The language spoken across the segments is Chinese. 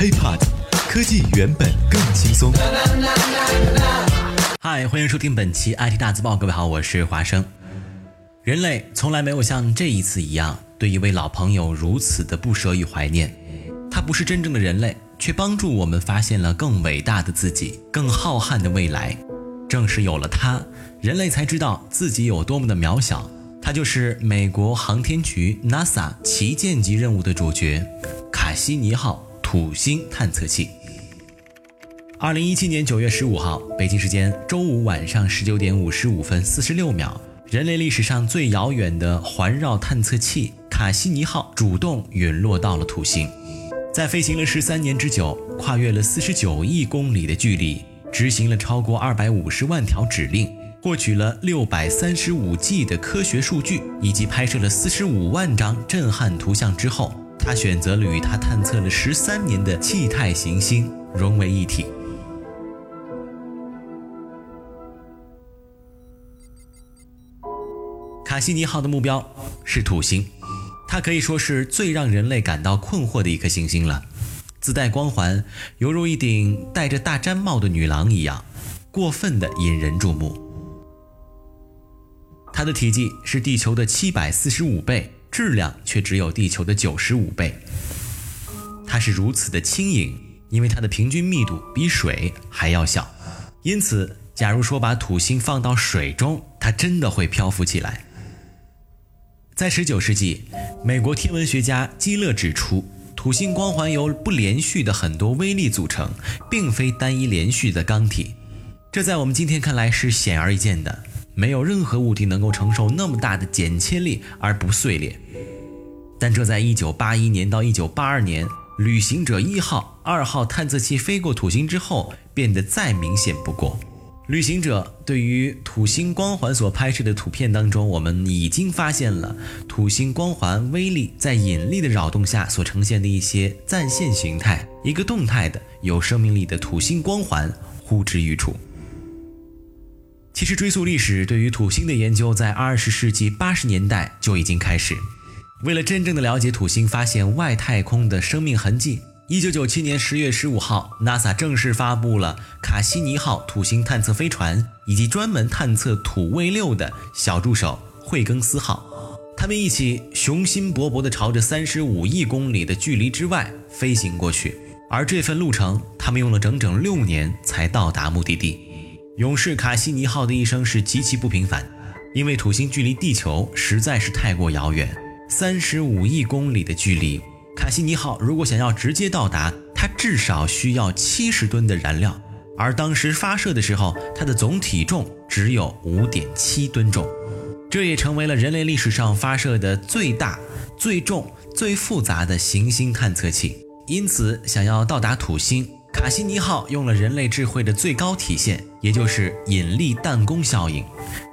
HiPod，科技原本更轻松。嗨，欢迎收听本期 IT 大字报。各位好，我是华生。人类从来没有像这一次一样，对一位老朋友如此的不舍与怀念。他不是真正的人类，却帮助我们发现了更伟大的自己，更浩瀚的未来。正是有了他，人类才知道自己有多么的渺小。他就是美国航天局 NASA 旗舰级任务的主角——卡西尼号土星探测器。二零一七年九月十五号，北京时间周五晚上十九点五十五分四十六秒，人类历史上最遥远的环绕探测器卡西尼号主动陨落到了土星，在飞行了十三年之久，跨越了四十九亿公里的距离，执行了超过二百五十万条指令。获取了六百三十五 G 的科学数据，以及拍摄了四十五万张震撼图像之后，他选择了与他探测了十三年的气态行星融为一体。卡西尼号的目标是土星，它可以说是最让人类感到困惑的一颗行星了。自带光环，犹如一顶戴着大毡帽的女郎一样，过分的引人注目。它的体积是地球的七百四十五倍，质量却只有地球的九十五倍。它是如此的轻盈，因为它的平均密度比水还要小。因此，假如说把土星放到水中，它真的会漂浮起来。在十九世纪，美国天文学家基勒指出，土星光环由不连续的很多微粒组成，并非单一连续的钢体。这在我们今天看来是显而易见的。没有任何物体能够承受那么大的剪切力而不碎裂，但这在1981年到1982年旅行者一号、二号探测器飞过土星之后变得再明显不过。旅行者对于土星光环所拍摄的图片当中，我们已经发现了土星光环微粒在引力的扰动下所呈现的一些暂现形态，一个动态的有生命力的土星光环呼之欲出。其实追溯历史，对于土星的研究在二十世纪八十年代就已经开始。为了真正的了解土星，发现外太空的生命痕迹，一九九七年十月十五号，NASA 正式发布了卡西尼号土星探测飞船以及专门探测土卫六的小助手惠更斯号。他们一起雄心勃勃地朝着三十五亿公里的距离之外飞行过去，而这份路程，他们用了整整六年才到达目的地。勇士卡西尼号的一生是极其不平凡，因为土星距离地球实在是太过遥远，三十五亿公里的距离，卡西尼号如果想要直接到达，它至少需要七十吨的燃料，而当时发射的时候，它的总体重只有五点七吨重，这也成为了人类历史上发射的最大、最重、最复杂的行星探测器。因此，想要到达土星。卡西尼号用了人类智慧的最高体现，也就是引力弹弓效应，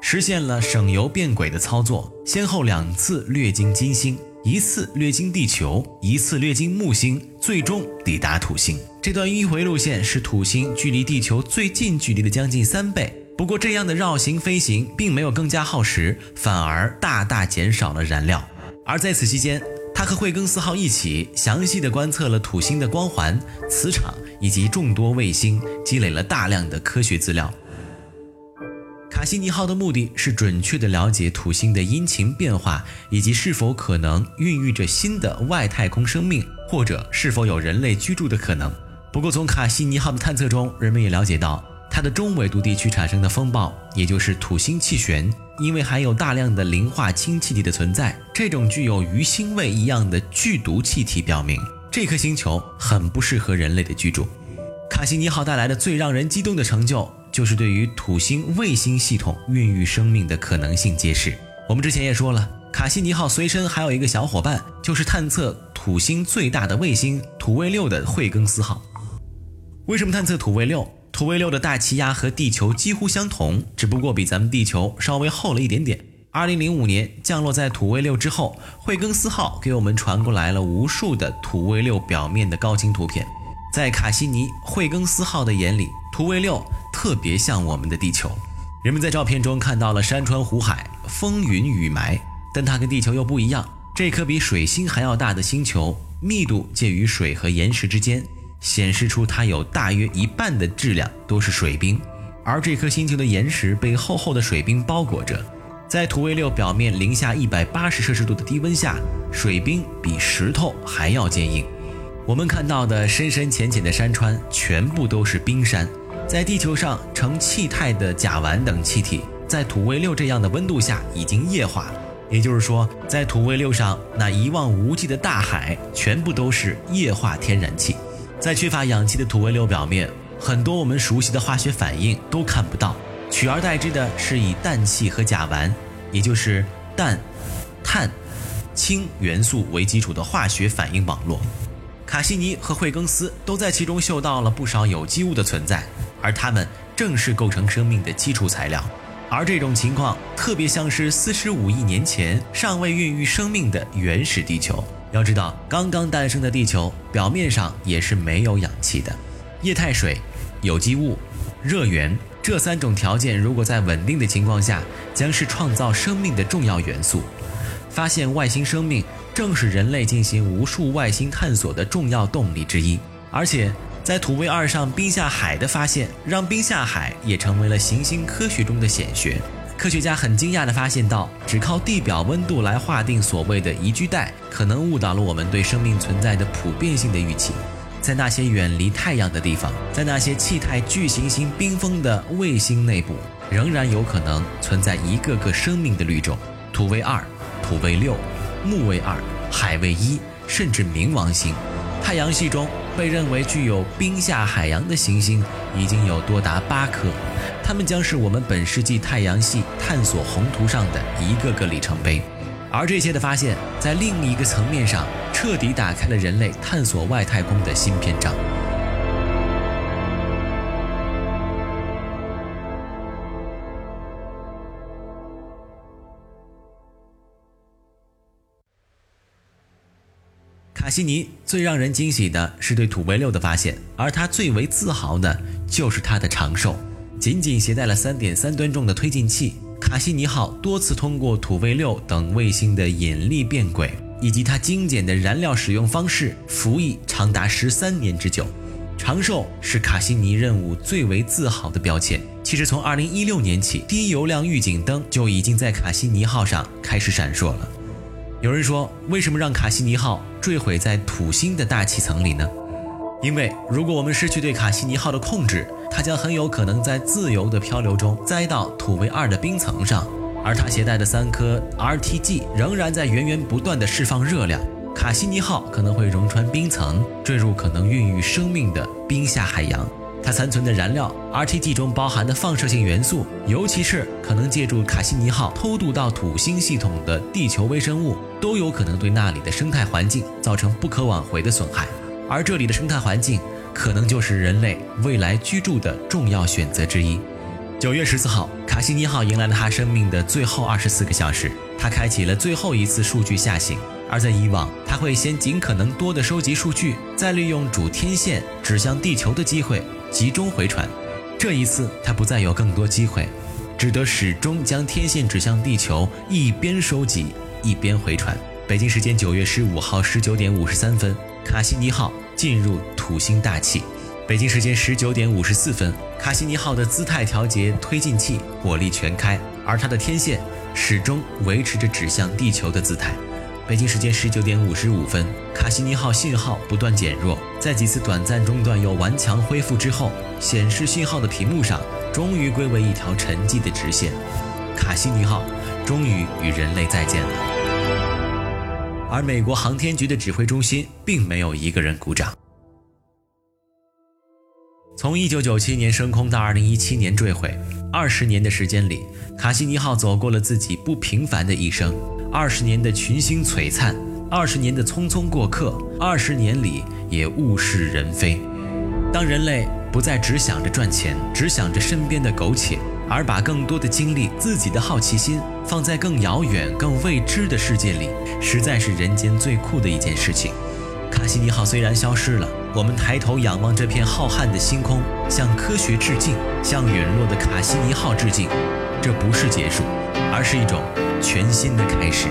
实现了省油变轨的操作，先后两次掠经金星，一次掠经地球，一次掠经木星，最终抵达土星。这段迂回路线是土星距离地球最近距离的将近三倍。不过，这样的绕行飞行并没有更加耗时，反而大大减少了燃料。而在此期间，他和惠更斯号一起详细的观测了土星的光环、磁场以及众多卫星，积累了大量的科学资料。卡西尼号的目的是准确的了解土星的阴晴变化，以及是否可能孕育着新的外太空生命，或者是否有人类居住的可能。不过，从卡西尼号的探测中，人们也了解到。它的中纬度地区产生的风暴，也就是土星气旋，因为含有大量的磷化氢气体的存在，这种具有鱼腥味一样的剧毒气体，表明这颗星球很不适合人类的居住。卡西尼号带来的最让人激动的成就，就是对于土星卫星系统孕育生命的可能性揭示。我们之前也说了，卡西尼号随身还有一个小伙伴，就是探测土星最大的卫星土卫六的惠更斯号。为什么探测土卫六？土卫六的大气压和地球几乎相同，只不过比咱们地球稍微厚了一点点。二零零五年降落在土卫六之后，惠更斯号给我们传过来了无数的土卫六表面的高清图片。在卡西尼、惠更斯号的眼里，土卫六特别像我们的地球。人们在照片中看到了山川湖海、风云雨霾，但它跟地球又不一样。这颗比水星还要大的星球，密度介于水和岩石之间。显示出它有大约一半的质量都是水冰，而这颗星球的岩石被厚厚的水冰包裹着。在土卫六表面零下一百八十摄氏度的低温下，水冰比石头还要坚硬。我们看到的深深浅浅的山川全部都是冰山。在地球上呈气态的甲烷等气体，在土卫六这样的温度下已经液化了。也就是说，在土卫六上那一望无际的大海，全部都是液化天然气。在缺乏氧气的土卫六表面，很多我们熟悉的化学反应都看不到，取而代之的是以氮气和甲烷，也就是氮、碳、氢元素为基础的化学反应网络。卡西尼和惠更斯都在其中嗅到了不少有机物的存在。而它们正是构成生命的基础材料，而这种情况特别像是四十五亿年前尚未孕育生命的原始地球。要知道，刚刚诞生的地球表面上也是没有氧气的，液态水、有机物、热源这三种条件，如果在稳定的情况下，将是创造生命的重要元素。发现外星生命，正是人类进行无数外星探索的重要动力之一，而且。在土卫二上冰下海的发现，让冰下海也成为了行星科学中的显学。科学家很惊讶地发现到，只靠地表温度来划定所谓的宜居带，可能误导了我们对生命存在的普遍性的预期。在那些远离太阳的地方，在那些气态巨行星冰封的卫星内部，仍然有可能存在一个个生命的绿洲。土卫二、土卫六、木卫二、海卫一，甚至冥王星。太阳系中被认为具有冰下海洋的行星已经有多达八颗，它们将是我们本世纪太阳系探索宏图上的一个个里程碑。而这些的发现，在另一个层面上，彻底打开了人类探索外太空的新篇章。西尼最让人惊喜的是对土卫六的发现，而他最为自豪的就是他的长寿。仅仅携带了三点三吨重的推进器，卡西尼号多次通过土卫六等卫星的引力变轨，以及它精简的燃料使用方式，服役长达十三年之久。长寿是卡西尼任务最为自豪的标签。其实从二零一六年起，低油量预警灯就已经在卡西尼号上开始闪烁了。有人说，为什么让卡西尼号坠毁在土星的大气层里呢？因为如果我们失去对卡西尼号的控制，它将很有可能在自由的漂流中栽到土卫二的冰层上，而它携带的三颗 RTG 仍然在源源不断的释放热量，卡西尼号可能会融穿冰层，坠入可能孕育生命的冰下海洋。它残存的燃料，RTG 中包含的放射性元素，尤其是可能借助卡西尼号偷渡到土星系统的地球微生物，都有可能对那里的生态环境造成不可挽回的损害。而这里的生态环境，可能就是人类未来居住的重要选择之一。九月十四号，卡西尼号迎来了它生命的最后二十四个小时，它开启了最后一次数据下行。而在以往，它会先尽可能多的收集数据，再利用主天线指向地球的机会。集中回传，这一次他不再有更多机会，只得始终将天线指向地球，一边收集一边回传。北京时间九月十五号十九点五十三分，卡西尼号进入土星大气。北京时间十九点五十四分，卡西尼号的姿态调节推进器火力全开，而它的天线始终维持着指向地球的姿态。北京时间十九点五十五分，卡西尼号信号不断减弱，在几次短暂中断又顽强恢复之后，显示信号的屏幕上终于归为一条沉寂的直线。卡西尼号终于与人类再见了。而美国航天局的指挥中心并没有一个人鼓掌。从一九九七年升空到二零一七年坠毁，二十年的时间里，卡西尼号走过了自己不平凡的一生。二十年的群星璀璨，二十年的匆匆过客，二十年里也物是人非。当人类不再只想着赚钱，只想着身边的苟且，而把更多的精力、自己的好奇心放在更遥远、更未知的世界里，实在是人间最酷的一件事情。卡西尼号虽然消失了，我们抬头仰望这片浩瀚的星空，向科学致敬，向陨落的卡西尼号致敬。这不是结束，而是一种。全新的开始。